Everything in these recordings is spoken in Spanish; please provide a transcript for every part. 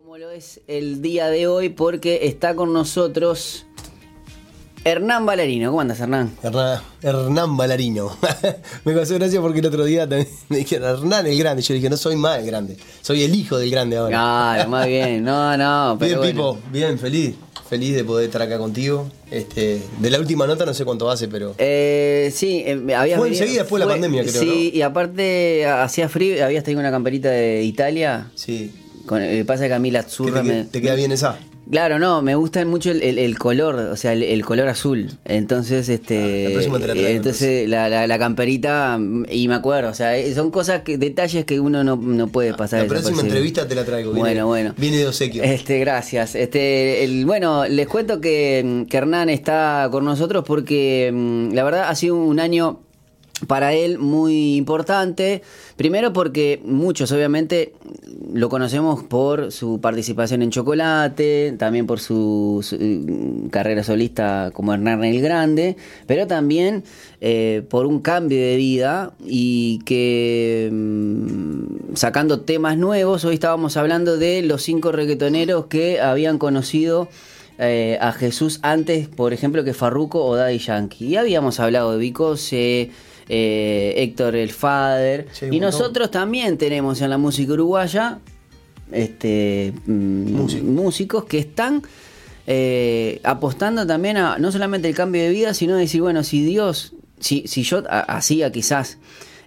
Como lo es el día de hoy, porque está con nosotros Hernán Balarino. ¿Cómo andas, Hernán? Hernán, Hernán Balarino. me causó gracia porque el otro día también me dijeron Hernán el grande. Yo dije, no soy más el grande, soy el hijo del grande ahora. Claro, más bien. No, no, pero bien, bueno. Pipo, bien, feliz. Feliz de poder estar acá contigo. Este, de la última nota no sé cuánto hace, pero. Eh, sí, eh, habías Fue enseguida después de la pandemia, creo, Sí, y aparte hacía frío, habías tenido una camperita de Italia. Sí. Con, eh, pasa que a mí la ¿Qué azurra te, me... te queda bien esa? Claro, no, me gusta mucho el, el- el color, o sea, el, el color azul. Entonces, este. Ah, la traigo, entonces, la, la, la camperita, y me acuerdo, o sea, eh, son cosas, que, detalles que uno no, no puede pasar. La próxima entrevista te la traigo. Viene, Bueno, bueno. Viene de obsequio. Este, gracias. Este, el, bueno, les cuento que, que Hernán está con nosotros porque mm, la verdad ha sido un año para él muy importante. Primero porque muchos obviamente lo conocemos por su participación en Chocolate, también por su, mm, carrera solista como Hernán el Grande, pero también eh, por un cambio de vida y que mm, sacando temas nuevos, hoy estábamos hablando de los cinco reggaetoneros que habían conocido eh, a Jesús antes, por ejemplo, que Farruko o Daddy Yankee. Y habíamos hablado de Vicose, eh, Héctor el Fader. Sí, y nosotros también tenemos en la música uruguaya este, mm, Músicos. músicos que están eh, apostando también a no solamente el cambio de vida, sino decir, bueno, si Dios, si, si yo hacía quizás,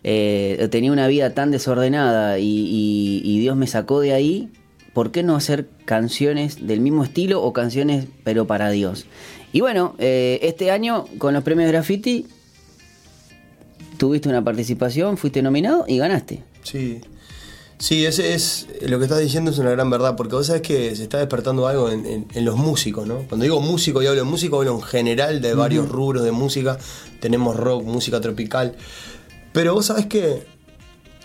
eh, tenía una vida tan desordenada y, y- y Dios me sacó de ahí, ¿por qué no hacer canciones del mismo estilo o canciones pero para Dios? Y bueno, eh, este año con los premios Graffiti tuviste una participación, fuiste nominado y ganaste. Sí. Sí, ese es lo que estás diciendo es una gran verdad, porque vos sabés que se está despertando algo en, en- en los músicos, ¿no? Cuando digo músico y hablo de músico, hablo en general de varios rubros de música. Tenemos rock, música tropical. Pero vos sabés que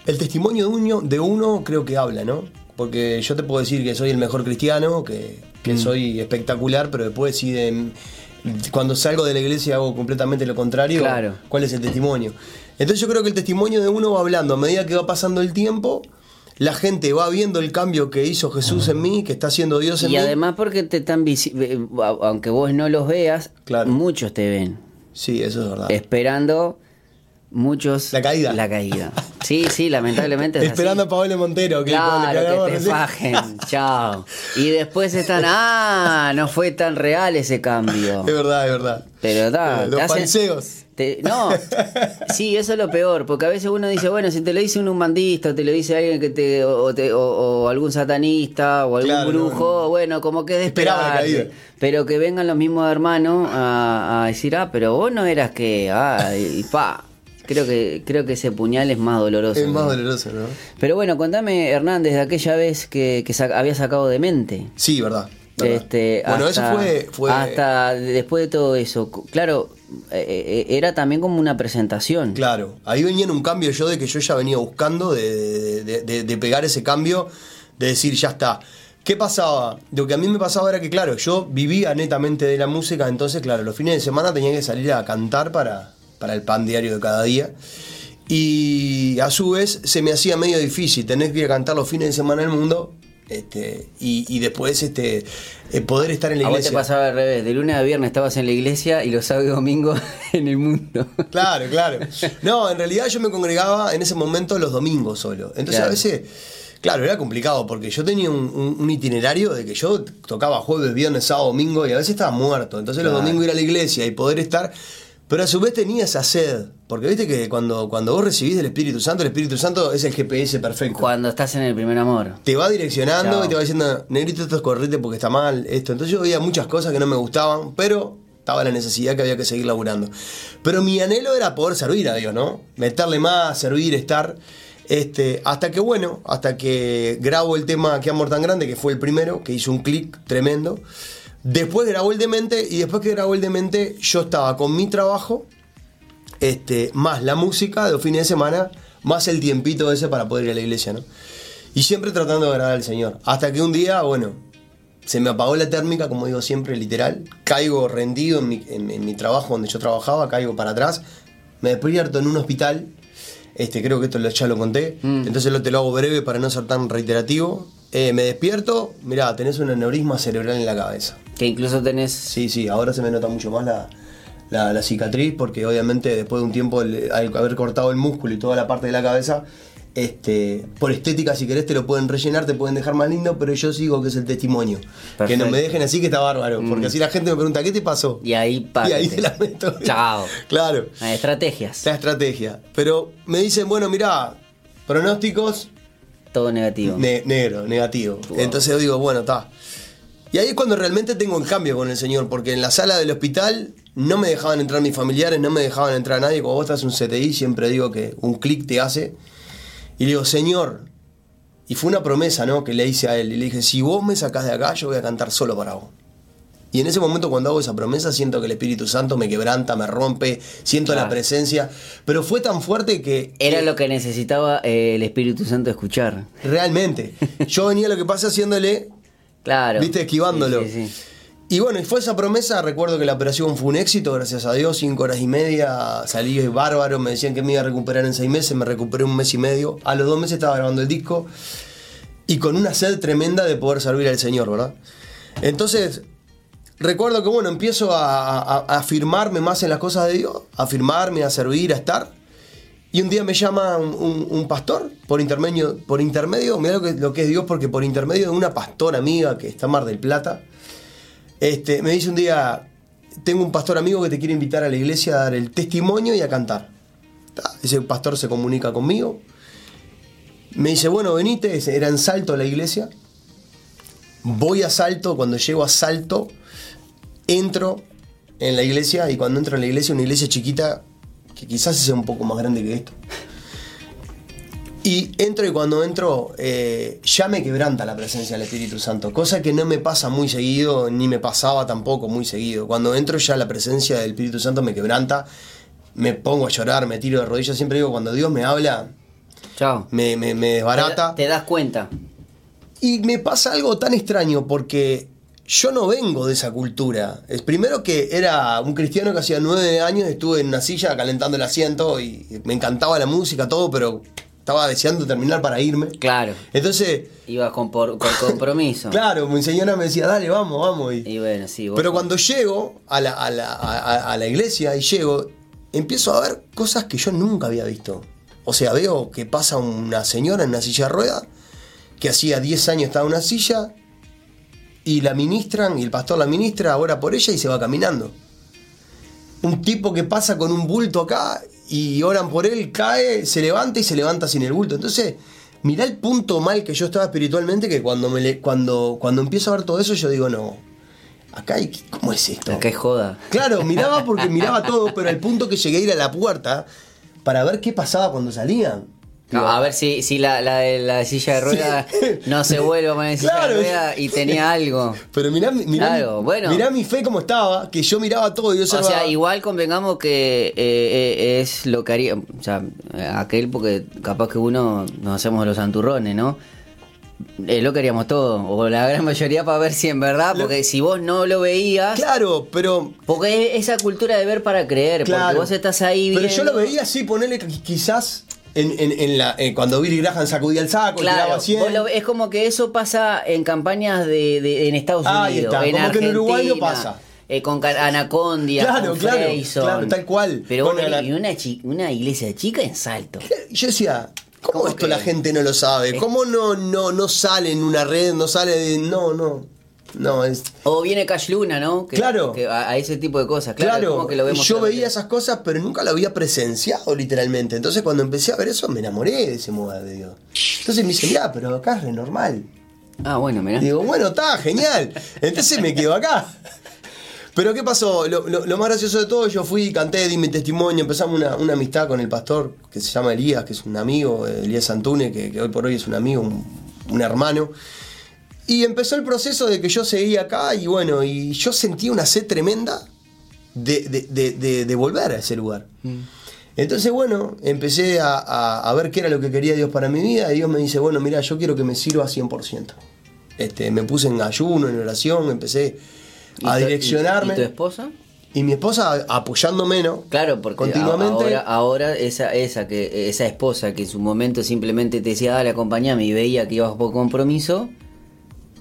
el testimonio de uno, de uno creo que habla, ¿no? Porque yo te puedo decir que soy el mejor cristiano, que, que soy espectacular, pero después si de, cuando salgo de la iglesia hago completamente lo contrario, Claro. ¿cuál es el testimonio? Entonces yo creo que el testimonio de uno va hablando a medida que va pasando el tiempo, la gente va viendo el cambio que hizo Jesús en mí, que está haciendo Dios en Y mí. además porque te están aunque vos no los veas, Claro. muchos te ven Sí, eso es verdad. esperando muchos La caída. La caída. Sí, sí, lamentablemente es así. Esperando a Pablo Montero, que, Claro, que te fajen. Chao. Y después están, ah, no fue tan real ese cambio. Es verdad, es verdad. Pero da, Los hacen-. Te- no, sí, eso es lo peor, porque a veces uno dice, bueno, si te lo dice un umbandista, o te lo dice alguien que te, o, te- o- o algún satanista, o algún Claro, brujo, no. bueno, como que es de. Pero que vengan los mismos hermanos a, a decir, ah, pero vos no eras que, ah, y pa. Creo que, creo que ese puñal es más doloroso. Es más ¿no? doloroso, ¿no? Pero bueno, contame, Hernández, de aquella vez que, que había sacado de mente. Sí, verdad. Este, bueno, hasta, eso fue, fue hasta después de todo eso. Claro, eh, eh, era también como una presentación. Claro, ahí venía en un cambio yo de que yo ya venía buscando de, de- de- de pegar ese cambio, de decir ya está. ¿Qué pasaba? Lo que a mí me pasaba era que, claro, yo vivía netamente de la música, entonces, claro, los fines de semana tenía que salir a cantar para, para el pan diario de cada día. Y a su vez se me hacía medio difícil tener que ir a cantar los fines de semana al mundo este, y, y después este, eh, poder estar en la A vos te iglesia. pasaba al revés. De lunes a viernes estabas en la iglesia y los sábados y domingos en el mundo. Claro, claro. No, en realidad yo me congregaba en ese momento los domingos solo. Entonces Claro. a veces, claro, era complicado porque yo tenía un, un- un itinerario de que yo tocaba jueves, viernes, sábado, domingo y a veces estaba muerto. Entonces Claro. los domingos ir a la iglesia y poder estar... Pero a su vez tenía esa sed. Porque viste que cuando, cuando vos recibís del Espíritu Santo, el Espíritu Santo es el GPS perfecto. Cuando estás en el primer amor. Te va direccionando Chao. y te va diciendo, negrito, esto es correte porque está mal, esto. Entonces yo veía muchas cosas que no me gustaban, pero estaba la necesidad que había que seguir laburando. Pero mi anhelo era poder servir a Dios, ¿no? Meterle más, servir, estar. Este, hasta que, bueno, hasta que grabo el tema Que Amor Tan Grande, que fue el primero, que hizo un clic tremendo. Después grabó el Demente y después que grabó el Demente, yo estaba con mi trabajo, este, más la música de los fines de semana, más el tiempito ese para poder ir a la iglesia, ¿no? Y siempre tratando de agradar al Señor. Hasta que un día, bueno, se me apagó la térmica, como digo siempre, literal. Caigo rendido en mi, en- en mi trabajo donde yo trabajaba, caigo para atrás. Me despierto en un hospital. Este, creo que esto lo- ya lo conté. Mm. Entonces lo, te lo hago breve para no ser tan reiterativo. eh, me despierto, mirá, tenés un aneurisma cerebral en la cabeza. Que incluso tenés. Sí, sí, ahora se me nota mucho más la, la- la cicatriz porque obviamente después de un tiempo el- al haber cortado el músculo y toda la parte de la cabeza, este, por estética si querés te lo pueden rellenar, te pueden dejar más lindo, pero yo sigo que es el testimonio. Que no me dejen así que está bárbaro, Mm. porque así la gente me pregunta, ¿qué te pasó? Y ahí Y parte. ahí te la meto. Chao. Claro. Ah, Estrategias. La estrategia. Pero me dicen, bueno, mirá, pronósticos, Todo negativo. ne- negro, negativo. Wow. Entonces yo digo, bueno, está. Y ahí es cuando realmente tengo un cambio con el Señor, porque en la sala del hospital no me dejaban entrar mis familiares, no me dejaban entrar nadie. Cuando vos estás en un CTI, siempre digo que un clic te hace. Y le digo, Señor, y fue una promesa, ¿no? Que le hice a él. Y le dije, si vos me sacás de acá, yo voy a cantar solo para vos. Y en ese momento cuando hago esa promesa siento que el Espíritu Santo me quebranta, me rompe, siento la presencia, pero fue tan fuerte que... Era que- lo que necesitaba eh, el Espíritu Santo escuchar. Realmente. Yo venía lo que pasa haciéndole, Claro. viste, esquivándolo. Sí, sí, sí. Y bueno, y fue esa promesa, recuerdo que la operación fue un éxito, gracias a Dios, cinco horas y media, salí bárbaro, me decían que me iba a recuperar en seis meses, me recuperé un mes y medio, a los dos meses estaba grabando el disco y con una sed tremenda de poder servir al Señor, ¿verdad? Entonces, recuerdo que bueno, empiezo a, a- a afirmarme más en las cosas de Dios, a afirmarme, a servir, a estar. Y un día me llama un, pastor por intermedio, por intermedio, mira lo que, es Dios, porque por intermedio de una pastora amiga que está en Mar del Plata, este, me dice un día, tengo un pastor amigo que te quiere invitar a la iglesia a dar el testimonio y a cantar. Ta, Ese pastor se comunica conmigo. Me dice, bueno, venite, era en Salto la iglesia. Voy a Salto, cuando llego a Salto, entro en la iglesia y cuando entro en la iglesia, una iglesia chiquita, que quizás sea un poco más grande que esto. Y entro y cuando entro eh, ya me quebranta la presencia del Espíritu Santo, cosa que no me pasa muy seguido, ni me pasaba tampoco muy seguido. Cuando entro ya la presencia del Espíritu Santo me quebranta, me pongo a llorar, me tiro de rodillas, siempre digo, cuando Dios me habla, Chao. me, me, me desbarata. Te, te das cuenta. Y me pasa algo tan extraño porque yo no vengo de esa cultura. Es primero que era un cristiano que hacía nueve años estuve en una silla calentando el asiento y me encantaba la música, todo, pero estaba deseando terminar para irme. Claro. Entonces, Ibas con, por- con compromiso. claro, mi señora me decía, dale, vamos, vamos. Y, Y bueno, sí. vos- pero cuando llego a la, a, la, a- a la iglesia y llego, empiezo a ver cosas que yo nunca había visto. O sea, veo que pasa una señora en una silla de ruedas, que hacía 10 años estaba en una silla, y la ministran, y el pastor la ministra, ora por ella y se va caminando. Un tipo que pasa con un bulto acá y oran por él, cae, se levanta y se levanta sin el bulto. Entonces, mirá el punto mal que yo estaba espiritualmente, que cuando, me le- cuando, cuando empiezo a ver todo eso, yo digo, no, acá hay, ¿cómo es esto? Acá es joda. Claro, miraba porque miraba todo, pero al punto que llegué a ir a la puerta para ver qué pasaba cuando salían. Digo, a ver si, si la, la, de la silla de ruedas no se vuelve a poner silla de ruedas y tenía algo. Pero mirá, mi- mirá, mi- bueno. mirá mi fe como estaba, que yo miraba todo y yo O sea, igual convengamos que eh, eh, es lo que haría, o sea, aquel porque capaz que uno nos hacemos los santurrones, ¿no? Es lo que haríamos todos, o la gran mayoría para ver si en verdad, Lo- porque si vos no lo veías, Claro, pero porque es esa cultura de ver para creer, porque Claro. vos estás ahí Pero viendo- yo lo veía así, ponerle quizás en, en- en la, eh, cuando Billy Graham sacudía el saco, y Claro, tiraba 100. vos lo- es como que eso pasa en campañas de, de- en Estados Ahí Unidos, está, en como que en Uruguay no pasa. eh, con Anacondia, Claro, con claro, Freyson. claro, tal cual. Pero Ana- venís y una, chi- una iglesia chica en salto. Yo decía, ¿cómo, ¿Cómo esto que? la gente no lo sabe? ¿Cómo no, no, no sale en una red, no sale de... No, no, no, es... O viene Cash Luna, ¿no? Que- Claro. que a, a ese tipo de cosas. Claro, Claro, como que lo vemos yo veía esas cosas, pero nunca lo había presenciado literalmente. Entonces cuando empecé a ver eso, me enamoré de ese modo de Dios. Entonces me dice, mirá, pero acá es re normal. Ah, bueno, mirá. Digo, bueno, está, genial. Entonces me quedo acá. Pero ¿qué pasó? Lo, lo- lo más gracioso de todo, yo fui, canté, di mi testimonio, empezamos una, una amistad con el pastor que se llama Elías, que es un amigo, eh, Elías Santune, que, que hoy por hoy es un amigo, un, un hermano. Y empezó el proceso de que yo seguía acá y bueno, y yo sentí una sed tremenda de, de- de- volver a ese lugar. Entonces, bueno, empecé a, a- a ver qué era lo que quería Dios para mi vida y Dios me dice, bueno, mira, yo quiero que me sirva 100%. Este, me puse en ayuno, en oración, empecé ¿Y a y- direccionarme. ¿Y, tu esposa? Y mi esposa apoyándome, ¿no? Claro, porque Continuamente. ahora, ahora esa, esa, que, esa esposa que en su momento simplemente te decía, dale, acompañame y veía que ibas por compromiso,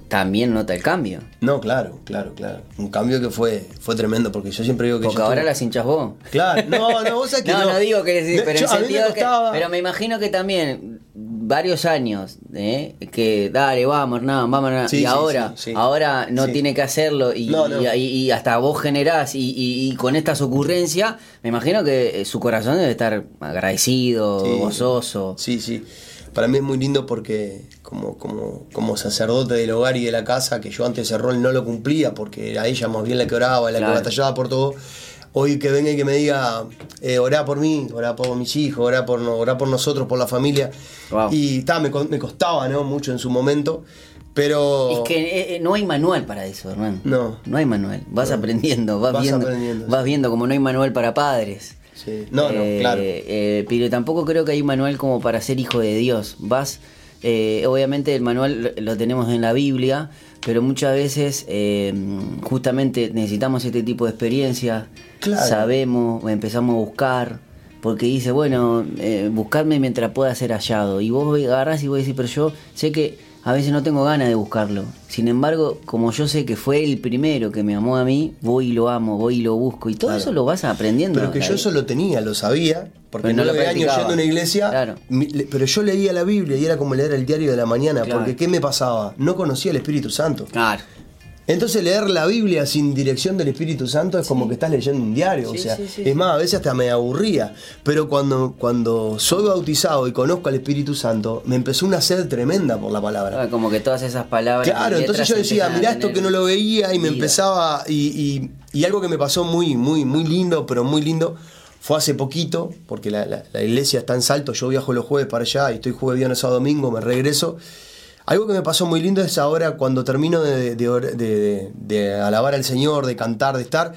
también nota el cambio. No, claro, claro, claro. Un cambio que fue, fue tremendo, porque yo siempre digo que. Porque yo ahora estuve- las hinchas vos. Claro, no, no, vos sabés que no, no. no, digo que sí, pero hecho, en mí me sentido que. Pero me imagino que también varios años, ¿eh? que dale, vamos, Hernán, vamos. Sí, y sí, ahora, sí, ahí no tiene que hacerlo y, No, no. y- y hasta vos generás y, y- y con estas ocurrencias, me imagino que eh, su corazón debe estar agradecido, gozoso. Sí, sí. Para mí es muy lindo porque como, como, como sacerdote del hogar y de la casa, que yo antes ese rol no lo cumplía porque era ella más bien la que oraba, la Claro. que batallaba por todo. Hoy que venga y que me diga, eh, orá por mí, orá por mis hijos, orá por, orá por nosotros, por la familia. Wow. Y ta, me, me costaba ¿no? mucho en su momento, pero... Es que eh, eh, no hay manual para eso, hermano. No. No hay manual. Vas aprendiendo, vas, Vas viendo. aprendiendo, vas sí. viendo como no hay manual para padres. Sí. No, no, Eh, claro. eh, pero tampoco creo que hay manual como para ser hijo de Dios. Vas, eh, obviamente el manual lo, tenemos en la Biblia, pero muchas veces eh, justamente necesitamos este tipo de experiencias. Claro. Sabemos, empezamos a buscar. Porque dice, bueno, eh, buscarme mientras pueda ser hallado. Y vos agarrás y vos decís, pero yo sé que a veces no tengo ganas de buscarlo. Sin embargo, como yo sé que fue el primero que me amó a mí, voy y lo amo, voy y lo busco. Y todo Claro. eso lo vas aprendiendo. Pero que yo eso lo tenía, lo sabía, porque no lo nueve años yendo a una iglesia, Claro. pero yo leía la Biblia y era como leer el diario de la mañana, Claro. porque ¿qué me pasaba? No conocía el Espíritu Santo. Claro. Entonces leer la Biblia sin dirección del Espíritu Santo es como que estás leyendo un diario, Sí, o sea, sí, sí, es más, a veces hasta me aburría, pero cuando, cuando soy bautizado y conozco al Espíritu Santo, me empezó una sed tremenda por la palabra. Ah, Como que todas esas palabras. Claro, y entonces yo decía, a mirá esto que no lo veía y me vida. empezaba, y, y- y algo que me pasó muy, muy, muy lindo, pero muy lindo, fue hace poquito, porque la, la- la iglesia está en Salto, yo viajo los jueves para allá y estoy jueves, viernes, sábado, domingo, me regreso. Algo que me pasó muy lindo es ahora cuando termino de, de alabar al Señor, de cantar, de estar,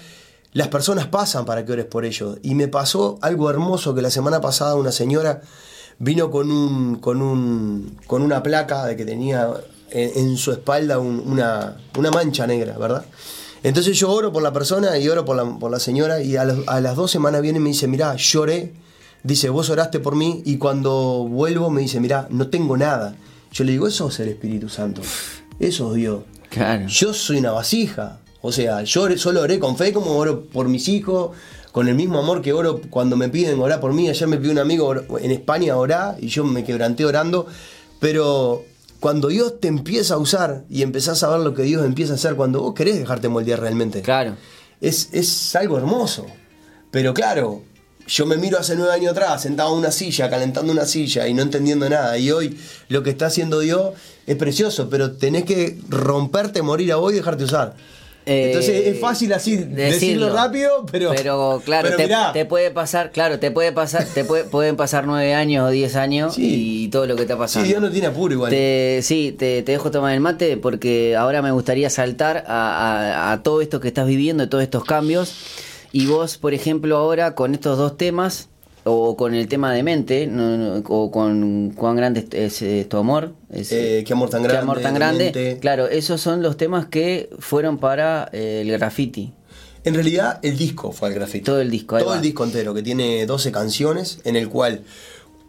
las personas pasan para que ores por ellos. Y me pasó algo hermoso que la semana pasada una señora vino con un con un con una placa de que tenía en, su espalda un- una, una mancha negra, ¿verdad? Entonces yo oro por la persona y oro por la, por la señora y a, a las dos semanas viene y me dice, mirá, lloré, dice, vos oraste por mí y cuando vuelvo me dice, mirá, no tengo nada. Yo le digo, eso es el Espíritu Santo, eso es Dios. Claro. Yo soy una vasija. O sea, yo solo oré con fe como oro por mis hijos, con el mismo amor que oro cuando me piden orar por mí. Ayer me pidió un amigo en España orar y yo me quebranté orando. Pero cuando Dios te empieza a usar y empezás a ver lo que Dios empieza a hacer, cuando vos querés dejarte moldear realmente, Claro. es, es algo hermoso. Pero claro, yo me miro hace nueve años atrás, sentado en una silla, calentando una silla y no entendiendo nada. Y hoy lo que está haciendo Dios es precioso, pero tenés que romperte, morir a vos y dejarte usar. Eh, Entonces es fácil así decirlo, decirlo. rápido, pero. Pero claro, pero te, puede pasar, claro, te puede pasar, te puede- pueden pasar nueve años o diez años Sí. y todo lo que está sí, pasando. Dios no tiene apuro igual. Te- sí, te, te dejo tomar el mate porque ahora me gustaría saltar a, a- a todo esto que estás viviendo, todos estos cambios. Y vos, por ejemplo, ahora con estos dos temas, o con el tema de mente, no- no, o con cuán grande es, es tu amor, es- Eh, qué amor tan qué grande. amor tan de grande. Claro, esos son los temas que fueron para eh, el graffiti. En realidad, el disco fue el grafito. Todo el disco, Todo va. el disco entero, que tiene 12 canciones, en el cual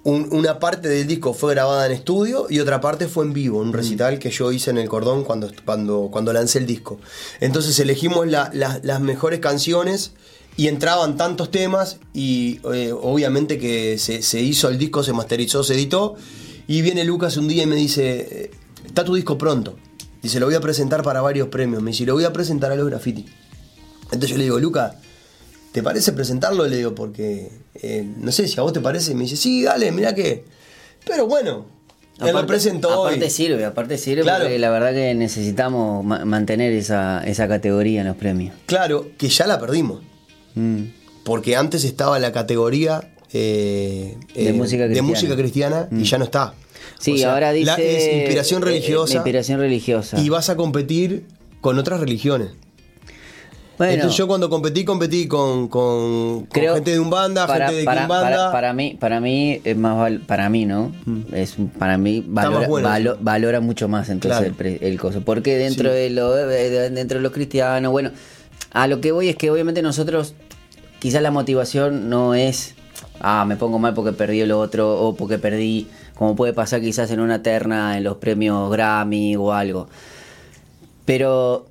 un- una parte del disco fue grabada en estudio y otra parte fue en vivo, Mm. un recital que yo hice en el cordón cuando, cuando, cuando lancé el disco. Entonces elegimos la- la- las mejores canciones y entraban tantos temas y eh, obviamente que se, se hizo el disco, se masterizó, se editó y viene Lucas un día y me dice, eh, está tu disco pronto. Dice, lo voy a presentar para varios premios. Me dice, lo voy a presentar a los graffiti. Entonces yo le digo, Luca, ¿te parece presentarlo? Le digo, porque eh, no sé si a vos te parece. Y me dice, sí, dale, mirá que. Pero bueno, él lo presentó aparte hoy. sirve, aparte sirve Claro. porque la verdad que necesitamos ma- mantener esa, esa categoría en los premios. Claro, que ya la perdimos. Mm. Porque antes estaba la categoría eh, De eh, música de cristiana. Mm. música cristiana y ya no está. Sí, O sea, ahora dice. la- es inspiración eh, religiosa. inspiración religiosa. Y vas a competir con otras religiones. Bueno, Entonces yo cuando competí, competí con, con, con creo- gente de un banda, para, gente de para, Kimbanda. para, para mí, para mí es más val- para mí, ¿no? Es para mí valora, Mm. más bueno, valo- sí. valora mucho más entonces Claro. el, el coso. Porque dentro Sí. de lo de- dentro de los cristianos, bueno, a lo que voy es que obviamente nosotros quizás la motivación no es ah, me pongo mal porque perdí lo otro o porque perdí como puede pasar quizás en una terna en los premios Grammy o algo. pero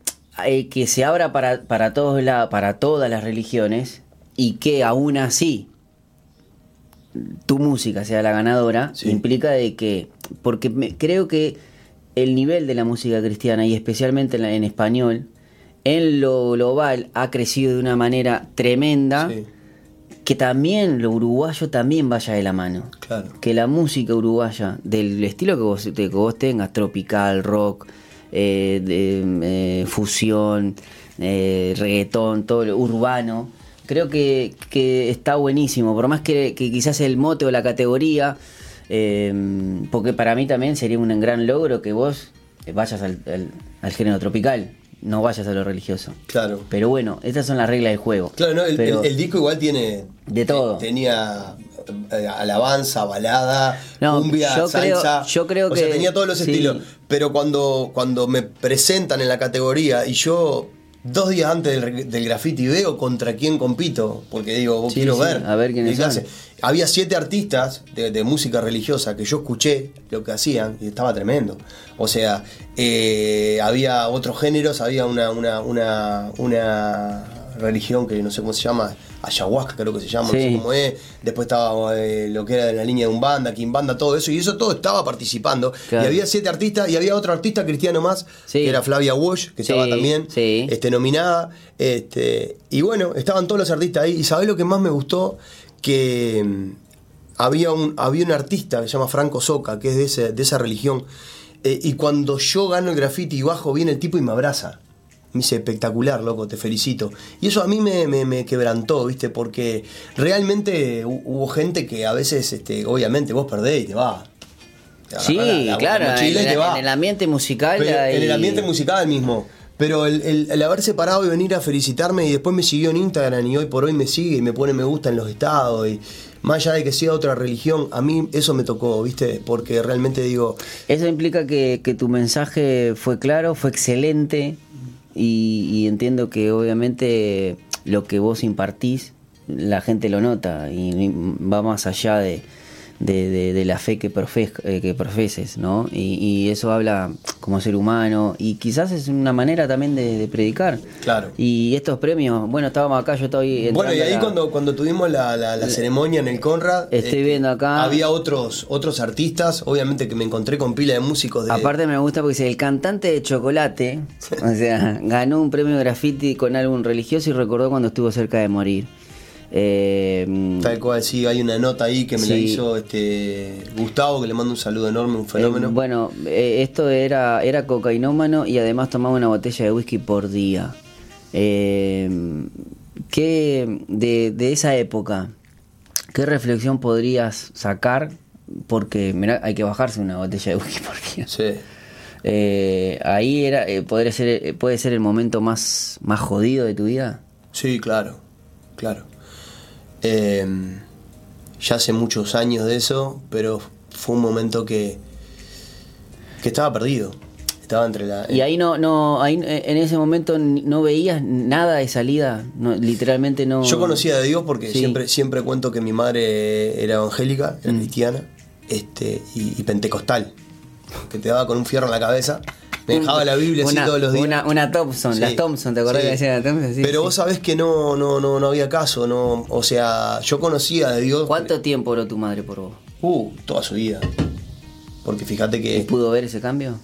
eh, que se abra para, para, todos la, para todas las religiones y que aún así tu música sea la ganadora, Sí. implica de que, porque me- creo que el nivel de la música cristiana y especialmente en, la- en español, en lo global ha crecido de una manera tremenda, Sí, que también lo uruguayo también vaya de la mano. claro. Que la música uruguaya, del estilo que vos, que vos tengas, tropical, rock, eh, de, eh, fusión, eh, reggaetón, todo lo urbano, creo que, que está buenísimo. Por más que, que quizás el mote o la categoría, porque para mí también sería un gran logro que vos vayas al, al- al género tropical, no vayas a lo religioso. Claro. Pero bueno, estas son las reglas del juego. Claro, no, el, Pero- el- el disco igual tiene. De todo. Tenía eh, alabanza, balada, No, cumbia, yo creo- salsa. yo creo o sea, que- tenía todos los sí. estilos. Pero cuando, cuando me presentan en la categoría y yo. Dos días antes del, del graffiti veo contra quién compito, porque digo, vos Sí, quiero sí, ver. a ver quiénes son. Había siete artistas de, de música religiosa que yo escuché lo que hacían y estaba tremendo. O sea, eh, había otros géneros, había una, una, una, una religión que no sé cómo se llama, ayahuasca creo que se llama, no sé cómo es. Después estaba eh, lo que era de la línea de Umbanda, Kimbanda, todo eso. Y eso todo estaba participando. Claro. Y había siete artistas y había otro artista cristiano más, Sí. que era Flavia Walsh, que Sí, estaba también este, nominada. Este, y bueno, estaban todos los artistas ahí. ¿Y sabés lo que más me gustó? Que mm, había un, había un artista que se llama Franco Soca, que es de, ese- de esa religión. eh, y cuando yo gano el graffiti y bajo, viene el tipo y me abraza. Me dice, espectacular, loco, te felicito. Y eso a mí me, me- me quebrantó, ¿viste? Porque realmente hu- hubo gente que a veces, este, obviamente, vos perdés y te va. Te Sí, la- la claro, en, y te va. en el ambiente musical. Pero hay- En el ambiente musical mismo. Pero el, el- el haberse parado y venir a felicitarme y después me siguió en Instagram y hoy por hoy me sigue y me pone me gusta en los estados y más allá de que sea otra religión, a mí eso me tocó, ¿viste? Porque realmente digo, Eso implica que, que tu mensaje fue claro, fue excelente y, y entiendo que obviamente lo que vos impartís, la gente lo nota y va más allá de, de, de- de la fe que, profe- eh, que profeses, ¿no? Y, y eso habla como ser humano y quizás es una manera también de, de predicar. Claro. Y estos premios, bueno, estábamos acá, yo estoy... bueno, y ahí la- cuando, cuando tuvimos la, la- la ceremonia en el Conrad, este, Estoy viendo acá. había otros, otros artistas, obviamente que me encontré con pila de músicos de... Aparte me gusta porque dice, el cantante de Chocolate, o sea, ganó un premio graffiti con álbum religioso y recordó cuando estuvo cerca de morir. Eh, Tal cual, sí, hay una nota ahí que me la hizo este Gustavo, que le mando un saludo enorme, un fenómeno. eh, bueno, eh, esto era, era cocainómano y además tomaba una botella de whisky por día. Eh, ¿qué, de, de esa época, ¿qué reflexión podrías sacar? Porque mirá, hay que bajarse una botella de whisky por día. Sí. Eh, ahí era, eh, podría ser, puede ser el momento más, más jodido de tu vida. Sí, claro, claro. Eh, ya hace muchos años de eso, pero fue un momento que, que estaba perdido. Estaba entre la... Y ahí no, no, ahí eh, en ese momento no veías nada de salida, no, literalmente no. Yo conocía de Dios porque Sí. siempre, siempre cuento que mi madre era evangélica, era cristiana, este, y, y pentecostal, que te daba con un fierro en la cabeza. Me dejaba la Biblia así Una- todos los días. Una, una Thompson, Sí, las Thompson, ¿te acordás sí. que decían las Thompson? Sí, Pero vos sabés que no, no, no, no había caso, no, o sea, yo conocía de Dios. ¿Cuánto tiempo oró tu madre por vos? Uh, toda su vida. Porque fíjate que ¿Pudo ver ese cambio?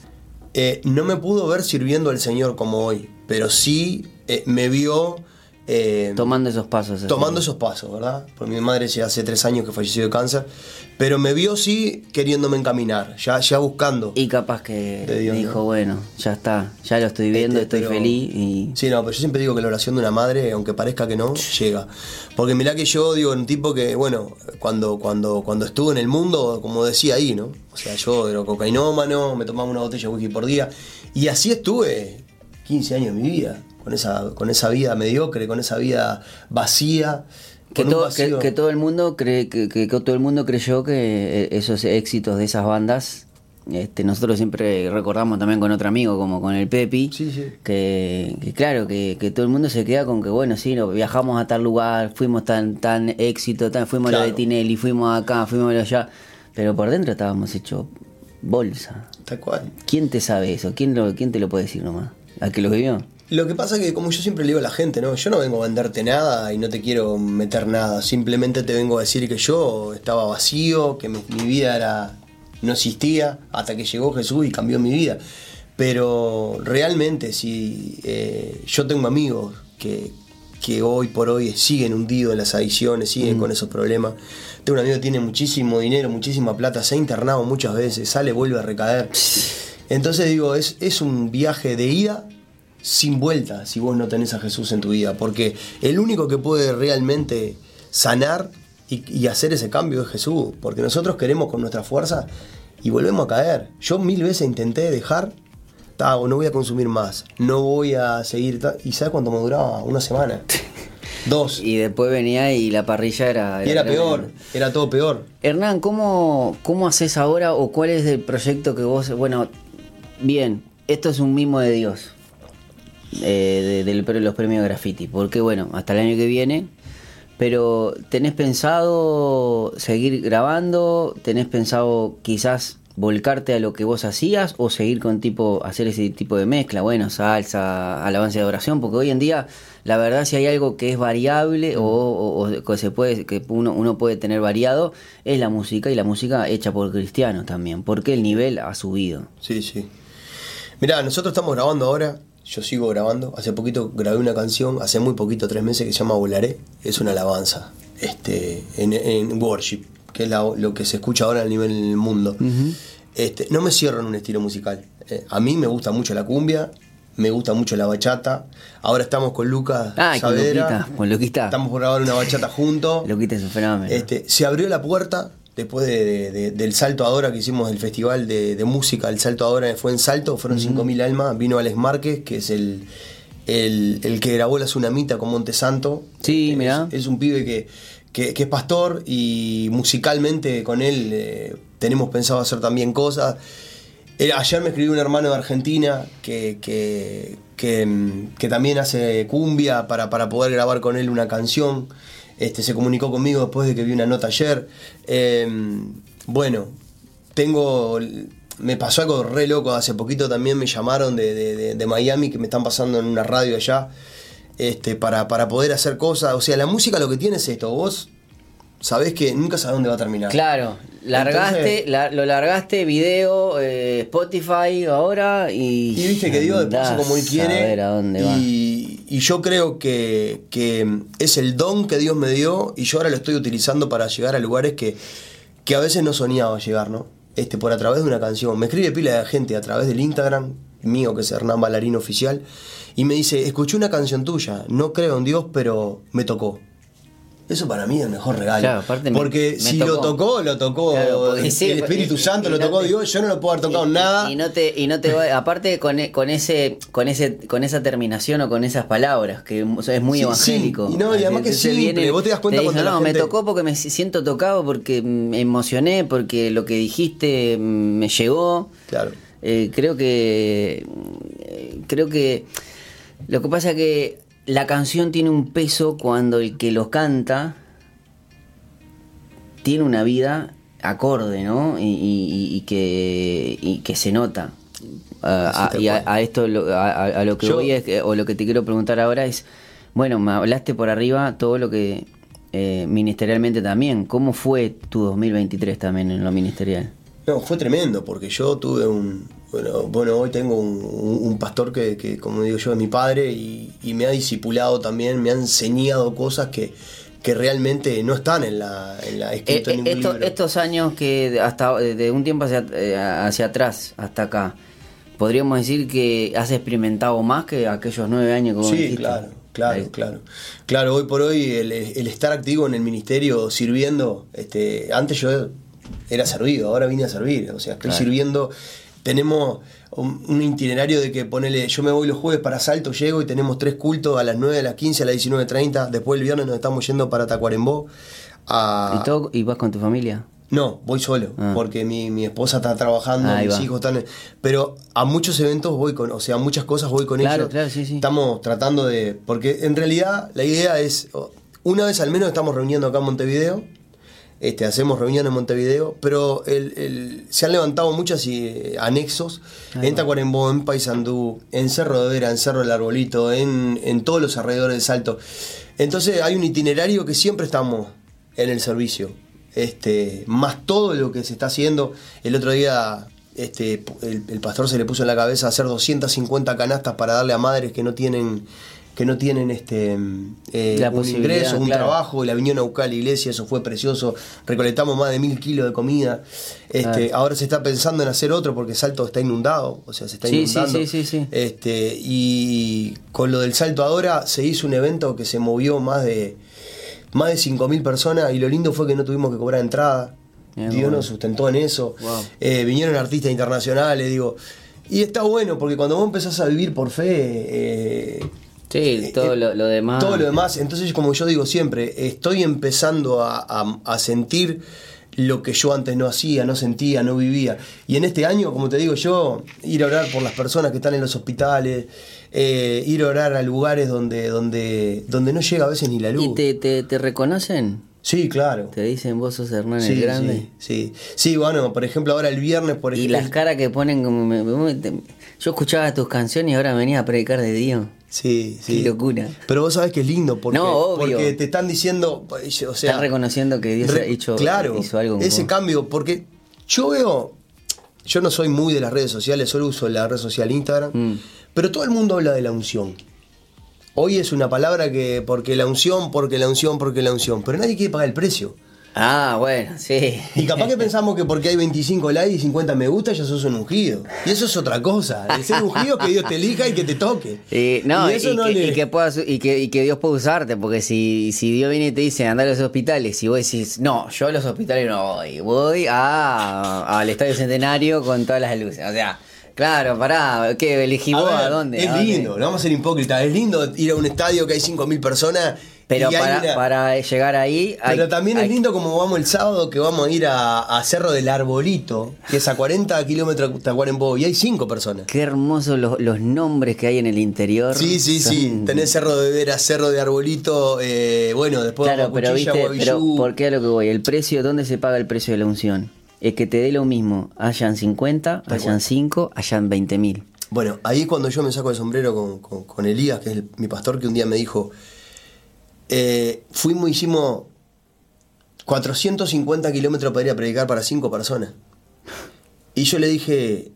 eh, no me pudo ver sirviendo al Señor como hoy, pero sí eh, me vio eh, Tomando esos pasos. así. tomando esos pasos, ¿verdad? Porque mi madre hace tres años que falleció de cáncer, pero me vio sí queriéndome encaminar, ya, ya buscando. Y capaz que Dios, dijo, ¿no? bueno, ya está, ya lo estoy viendo, Este, estoy pero- feliz y... Sí, no, pero yo siempre digo que la oración de una madre, aunque parezca que no, llega. Porque mirá que yo digo, un tipo que, bueno, cuando, cuando, cuando estuve en el mundo, como decía ahí, ¿no? O sea, yo era cocainómano, me tomaba una botella de whisky por día, y así estuve 15 años de mi vida, con esa, con esa vida mediocre, con esa vida vacía. Que, todo, que, todo el mundo cree que, que- todo el mundo creyó que eh, esos éxitos de esas bandas este, nosotros siempre recordamos también con otro amigo como con el Pepi Sí, sí. que, que claro que, que todo el mundo se queda con que bueno sí no, viajamos a tal lugar fuimos tan tan éxito tan, fuimos a lo de. Tinelli fuimos acá fuimos a allá pero por dentro estábamos hechos bolsa Tal cual. quién te sabe eso quién lo quién te lo puede decir nomás a que lo vivió. Lo que pasa es que, como yo siempre le digo a la gente, ¿no? Yo no vengo a venderte nada y no te quiero meter nada. Simplemente te vengo a decir que yo estaba vacío, que mi, mi vida era no existía hasta que llegó Jesús y cambió mi vida. Pero realmente, si eh, yo tengo amigos que, que hoy por hoy siguen hundidos en las adicciones, siguen con esos problemas. Tengo un amigo que tiene muchísimo dinero, muchísima plata, se ha internado muchas veces, sale, vuelve a recaer. Entonces digo, es, es un viaje de ida sin vuelta si vos no tenés a Jesús en tu vida, porque el único que puede realmente sanar y, y hacer ese cambio es Jesús, porque nosotros queremos con nuestra fuerza y volvemos a caer. Yo mil veces intenté dejar, ta, no voy a consumir más, no voy a seguir, y ¿sabes cuánto me duraba? Una semana. Dos. Y después venía y la parrilla era... Y era peor, era todo peor. Hernán, ¿cómo, ¿cómo haces ahora o cuál es el proyecto que vos... Bueno, bien, esto es un mimo de Dios, eh, de, del- los premios graffiti, porque bueno, hasta el año que viene, pero ¿tenés pensado seguir grabando? ¿Tenés pensado quizás volcarte a lo que vos hacías o seguir con tipo, hacer ese tipo de mezcla? Bueno, salsa, alabanza y adoración, porque hoy en día, la verdad, si hay algo que es variable o, o- se puede, que uno, uno puede tener variado, es la música y la música hecha por cristianos también, porque el nivel ha subido. Sí, sí. Mirá, nosotros estamos grabando ahora, yo sigo grabando. Hace poquito grabé una canción, hace muy poquito, tres meses, que se llama Volaré. Es una alabanza este, en, en worship, que es la- lo que se escucha ahora a nivel del mundo. este, no me cierro en un estilo musical. Eh, a mí me gusta mucho la cumbia, me gusta mucho la bachata. Ahora estamos con Lucas Ay, con Saavedra. Luquita, con Luquita. Estamos por grabar una bachata juntos. Luquita es un fenómeno. Este, se abrió la puerta después de- de- de- del Salto Ahora que hicimos del festival de, música. El Salto Ahora fue en Salto, fueron 5.000 almas. Vino Alex Márquez, que es el, el, el que grabó La Tsunamita con Montesanto. Sí, es, mirá. Es un pibe que, que- que es pastor y musicalmente con él eh, tenemos pensado hacer también cosas. Eh, ayer me escribió un hermano de Argentina que, que, que, mm, que también hace cumbia para, para poder grabar con él una canción. Este, se comunicó conmigo después de que vi una nota ayer. Eh, bueno, tengo. Me pasó algo re loco. Hace poquito también me llamaron de, de- Miami que me están pasando en una radio allá. Este, para, para poder hacer cosas. O sea, la música lo que tiene es esto. Vos sabés que nunca sabés dónde va a terminar. Claro, largaste, Entonces- la- lo largaste video, eh, Spotify ahora y. Y viste que Dios después como Él quiere. A ver a dónde va. Y, yo creo que, que es el don que Dios me dio y yo ahora lo estoy utilizando para llegar a lugares que, que a veces no soñaba llegar, ¿no? Este, por a través de una canción. Me escribe pila de gente a través del Instagram mío, que es Hernán Bailarín Oficial, y me dice, escuché una canción tuya, no creo en Dios, pero me tocó. Eso para mí es el mejor regalo. Claro, aparte me- porque me si tocó. lo tocó, lo tocó Claro, el sí, Espíritu y- Santo, y lo no tocó te- Dios, yo no lo puedo haber tocado Y- nada. Y no te, y no te aparte con, con ese, con ese, con esa terminación o con esas palabras, que es muy Sí, evangélico. sí. Y no, y además que simple, vos te das cuenta dice, cuando la no, me gente- tocó porque me siento tocado, porque me emocioné, porque lo que dijiste mm, me llegó. Claro. Eh, creo que eh, creo que lo que pasa es que la canción tiene un peso cuando el que lo canta tiene una vida acorde, ¿no? Y, y- y que, y que se nota. Ah, a- tal y a, esto, lo- a, a- lo que Yo- voy es, que- o lo que te quiero preguntar ahora es, bueno, me hablaste por arriba todo lo que eh, ministerialmente también. ¿Cómo fue tu 2023 también en lo ministerial? No, fue tremendo, porque yo tuve un. Bueno, bueno hoy tengo un, pastor que, que, como digo yo, es mi padre y, y me ha discipulado también, me ha enseñado cosas que, que realmente no están en la, en la Eh, en eh, ningún esto- libro. estos años que hasta eh, de un tiempo hacia, eh, hacia atrás hasta acá, podríamos decir que has experimentado más que aquellos nueve años que vos Sí, dijiste. claro, claro, Ahí. claro. Claro, hoy por hoy el, el estar activo en el ministerio sirviendo, este, antes yo era servido, ahora vine a servir, o sea, estoy Claro. sirviendo, tenemos un, un itinerario de que ponele, yo me voy los jueves para Salto, llego y tenemos tres cultos a las 9, a las 15, a las 19.30, después el viernes nos estamos yendo para Tacuarembó. A, ¿Y, todo, ¿Y vas con tu familia? no, voy solo, Ah. porque mi, mi esposa está trabajando, Ahí mis va. hijos están... Pero a muchos eventos voy con, o sea, a muchas cosas voy con Claro, ellos. claro, sí, sí. Estamos tratando de... Porque en realidad la idea es, una vez al menos estamos reuniendo acá en Montevideo, Este, hacemos reuniones en Montevideo, pero el- el- se han levantado muchos eh, anexos Ahí en. Tacuarembó, en Paysandú, en Cerro de Vera, en Cerro del Arbolito, en, en todos los alrededores de Salto. Entonces hay un itinerario que siempre estamos en el servicio. Este, más todo lo que se está haciendo. El otro día este, el, el pastor se le puso en la cabeza hacer 250 canastas para darle a madres que no tienen que no tienen este eh, La un ingreso, un claro. trabajo, y la vinieron a buscar a la iglesia, eso fue precioso, recolectamos más de mil kilos de comida, este, ahora se está pensando en hacer otro porque Salto está inundado, o sea, se está Sí, inundando. sí, sí, sí. Este, y con lo del Salto ahora se hizo un evento que se movió más de más de 5.000 personas y lo lindo fue que no tuvimos que cobrar entrada. Mirá, Dios bueno. nos sustentó en eso. Wow. Eh, vinieron artistas internacionales, digo. Y está bueno porque cuando vos empezás a vivir por fe, eh, Sí, todo eh, lo, lo demás. todo lo demás. Entonces, como yo digo siempre, estoy empezando a, a- a sentir lo que yo antes no hacía, no sentía, no vivía. Y en este año, como te digo yo, ir a orar por las personas que están en los hospitales, eh, ir a orar a lugares donde, donde, donde no llega a veces ni la luz. ¿Y te, te, te reconocen? Sí, claro. ¿Te dicen vos sos Hernán Sí, el Grande? sí, sí. Sí, bueno, por ejemplo, ahora el viernes, por Y ejemplo. las caras que ponen como... me- yo escuchaba tus canciones y ahora venía a predicar de Dios. Sí, sí. Qué locura. Pero vos sabés que es lindo porque, No, porque te están diciendo, o sea, Estás reconociendo que Dios Re- ha hecho, claro, hizo algo ese vos. cambio, porque yo veo, yo no soy muy de las redes sociales, solo uso la red social Instagram, Mm. pero todo el mundo habla de la unción. Hoy es una palabra que, porque la unción, porque la unción, porque la unción, pero nadie quiere pagar el precio. Ah, bueno, sí. Y capaz que pensamos que porque hay 25 likes y 50 me gusta ya sos un ungido. Y eso es otra cosa. El ser ungido es que Dios te elija y que te toque. Y, no, y, eso no que, le- y que puedas- y, que, y que Dios pueda usarte, porque si, si Dios viene y te dice andar a los hospitales, y vos decís, no, yo a los hospitales no voy, voy a, al Estadio Centenario con todas las luces. O sea, claro, pará, ¿qué elegí vos A a, dónde? Es ¿A dónde? lindo, no vamos a ser hipócritas. Es lindo ir a un estadio que hay 5.000 personas. Pero para, una- para llegar ahí. hay- Pero también hay- es lindo como vamos el sábado que vamos a ir a, a Cerro del Arbolito, que es a 40 kilómetros de Tacuarembó, y hay 5 personas. Qué hermosos los, los nombres que hay en el interior. Sí, sí, sí. Tenés Cerro de Vera, Cerro de Arbolito, eh, bueno, después Claro, vamos a pero viste, pero. ¿por qué a lo que voy? El precio, ¿dónde se paga el precio de la unción? Es que te dé lo mismo, hayan 50, Tal hayan cual. 5, hayan 20 mil. Bueno, ahí es cuando yo me saco el sombrero con, con- con Elías, que es el- mi pastor, que un día me dijo, eh, fuimos, hicimos 450 kilómetros para ir a predicar para cinco personas. Y yo le dije,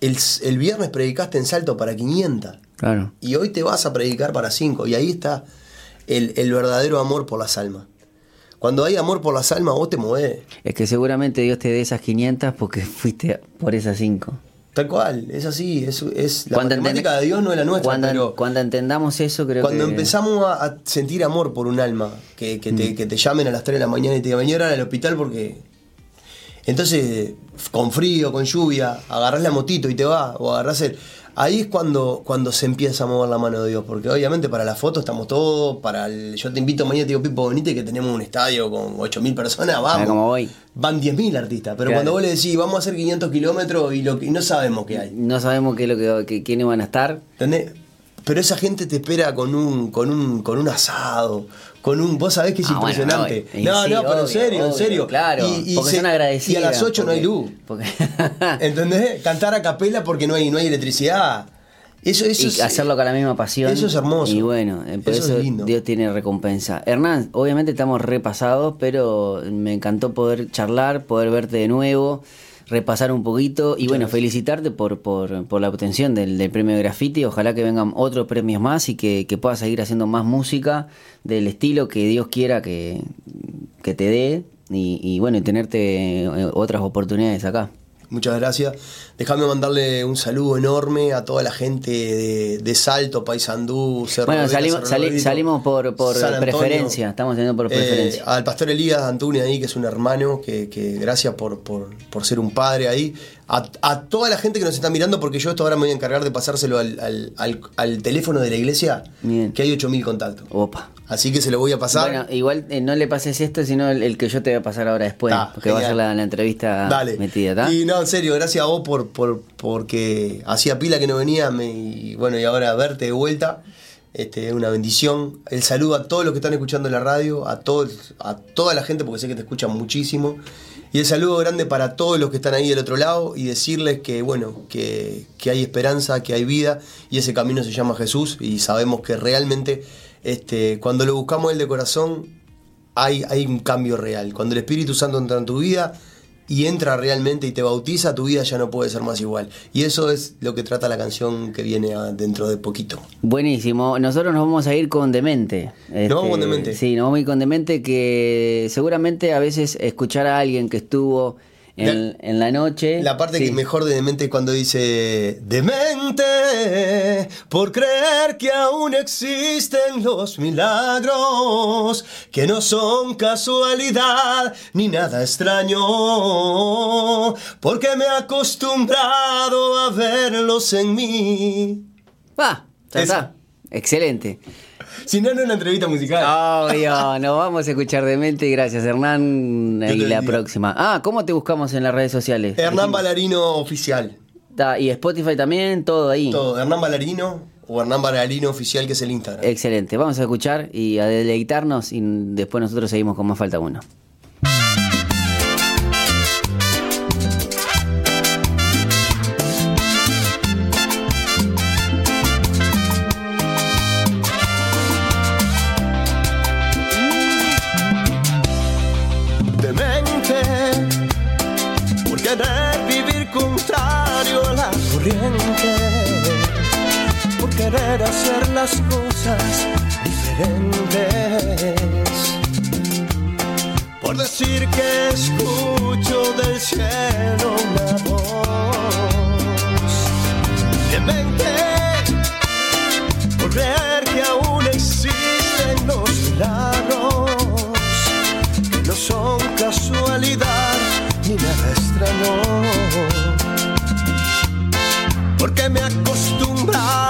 el, el viernes predicaste en Salto para 500 Claro. y hoy te vas a predicar para cinco. Y ahí está el, el verdadero amor por las almas. Cuando hay amor por las almas, vos te movés. Es que seguramente Dios te dé esas 500 porque fuiste por esas 5. Tal cual, es así, es, es la Cuando matemática de Dios no es la nuestra, Cuando, pero cuando entendamos eso, creo cuando que. empezamos a, a sentir amor por un alma, que, que Mm. te, que te llamen a las 3 de la mañana y te digan, ahora al hospital porque... Entonces, con frío, con lluvia, agarrás la motito y te vas, o agarrás el... Ahí es cuando, cuando se empieza a mover la mano de Dios, porque obviamente para la foto estamos todos, para el- yo te invito mañana, te digo, Pipo, venite que tenemos un estadio con 8.000 personas, vamos. como voy. Van 10.000 artistas, pero Claro. cuando vos le decís, vamos a hacer 500 kilómetros y, lo, que- y no sabemos qué hay. No sabemos qué es lo que, que- quiénes van a estar. ¿Entendés? Pero esa gente te espera con un, con un, con un asado, con un. Vos sabés que es Ah, bueno, impresionante. no, y- y no, sí, no, pero en obvio, serio, en obvio, serio. Claro, Y, y porque se- son agradecidos. Y a las 8 no hay luz. Porque, ¿Entendés? Cantar a capela porque no hay, no hay electricidad. Eso, eso y es- hacerlo con la misma pasión. Eso es hermoso. Y bueno, eh, por Eso eso, es lindo. Dios tiene recompensa. Hernán, obviamente estamos repasados, pero me encantó poder charlar, poder verte de nuevo, repasar un poquito y bueno, felicitarte por, por, por la obtención del, del premio de graffiti. Ojalá que vengan otros premios más y que, que puedas seguir haciendo más música del estilo que Dios quiera que, que te dé y, y bueno, y tenerte eh, otras oportunidades acá. Muchas gracias. Déjame mandarle un saludo enorme a toda la gente de, de Salto, Paysandú, Cerro Bueno, Vera, salimos, Cerro sali- salimos por, por preferencia, estamos teniendo por Eh, preferencia. al pastor Elías Antunes ahí, que es un hermano, que, que gracias por, por, por ser un padre ahí. A, a toda la gente que nos está mirando, porque yo esto ahora me voy a encargar de pasárselo al, al, al- al teléfono de la iglesia, Bien. que hay 8000 contactos. Opa. Así que se lo voy a pasar. Bueno, igual eh, no le pases esto, sino el, el que yo te voy a pasar ahora después, Ta, porque va a ser genial. la, la entrevista Dale. metida. Y no, en serio, gracias a vos por, por porque hacía pila que no venía me- y bueno, y ahora verte de vuelta. Este, es una bendición. El saludo a todos los que están escuchando la radio, a, todos, a toda la gente, porque sé que te escuchan muchísimo. Y el saludo grande para todos los que están ahí del otro lado y decirles que, bueno, que, que hay esperanza, que hay vida y ese camino se llama Jesús y sabemos que realmente este, cuando lo buscamos él de corazón hay, hay un cambio real. Cuando el Espíritu Santo entra en tu vida, y entra realmente y te bautiza, tu vida ya no puede ser más igual. Y eso es lo que trata la canción que viene dentro de poquito. Buenísimo. Nosotros nos vamos a ir con Demente. ¿Nos vamos con este, Demente? Sí, nos vamos a ir con Demente que seguramente a veces escuchar a alguien que estuvo en, la, noche. La parte que mejor de Demente es cuando dice Demente por creer que aún existen los milagros, que no son casualidad ni nada extraño, porque me he acostumbrado a verlos en mí. Va, ya está. Excelente. Si no, no es una entrevista musical. Obvio, nos vamos a escuchar de mente. Gracias, Hernán. Y la próxima. Ah, ¿cómo te buscamos en las redes sociales? Hernán Balarino Oficial. y Spotify también, todo ahí. Todo, Hernán Balarino o Hernán Balarino Oficial, que es el Instagram. Excelente, vamos a escuchar y a deleitarnos y después nosotros seguimos con más falta uno. Las cosas diferentes. Por decir que escucho del cielo una voz. De mente, por creer que aún existen los milagros, que no son casualidad ni nada extraño. Porque me acostumbrado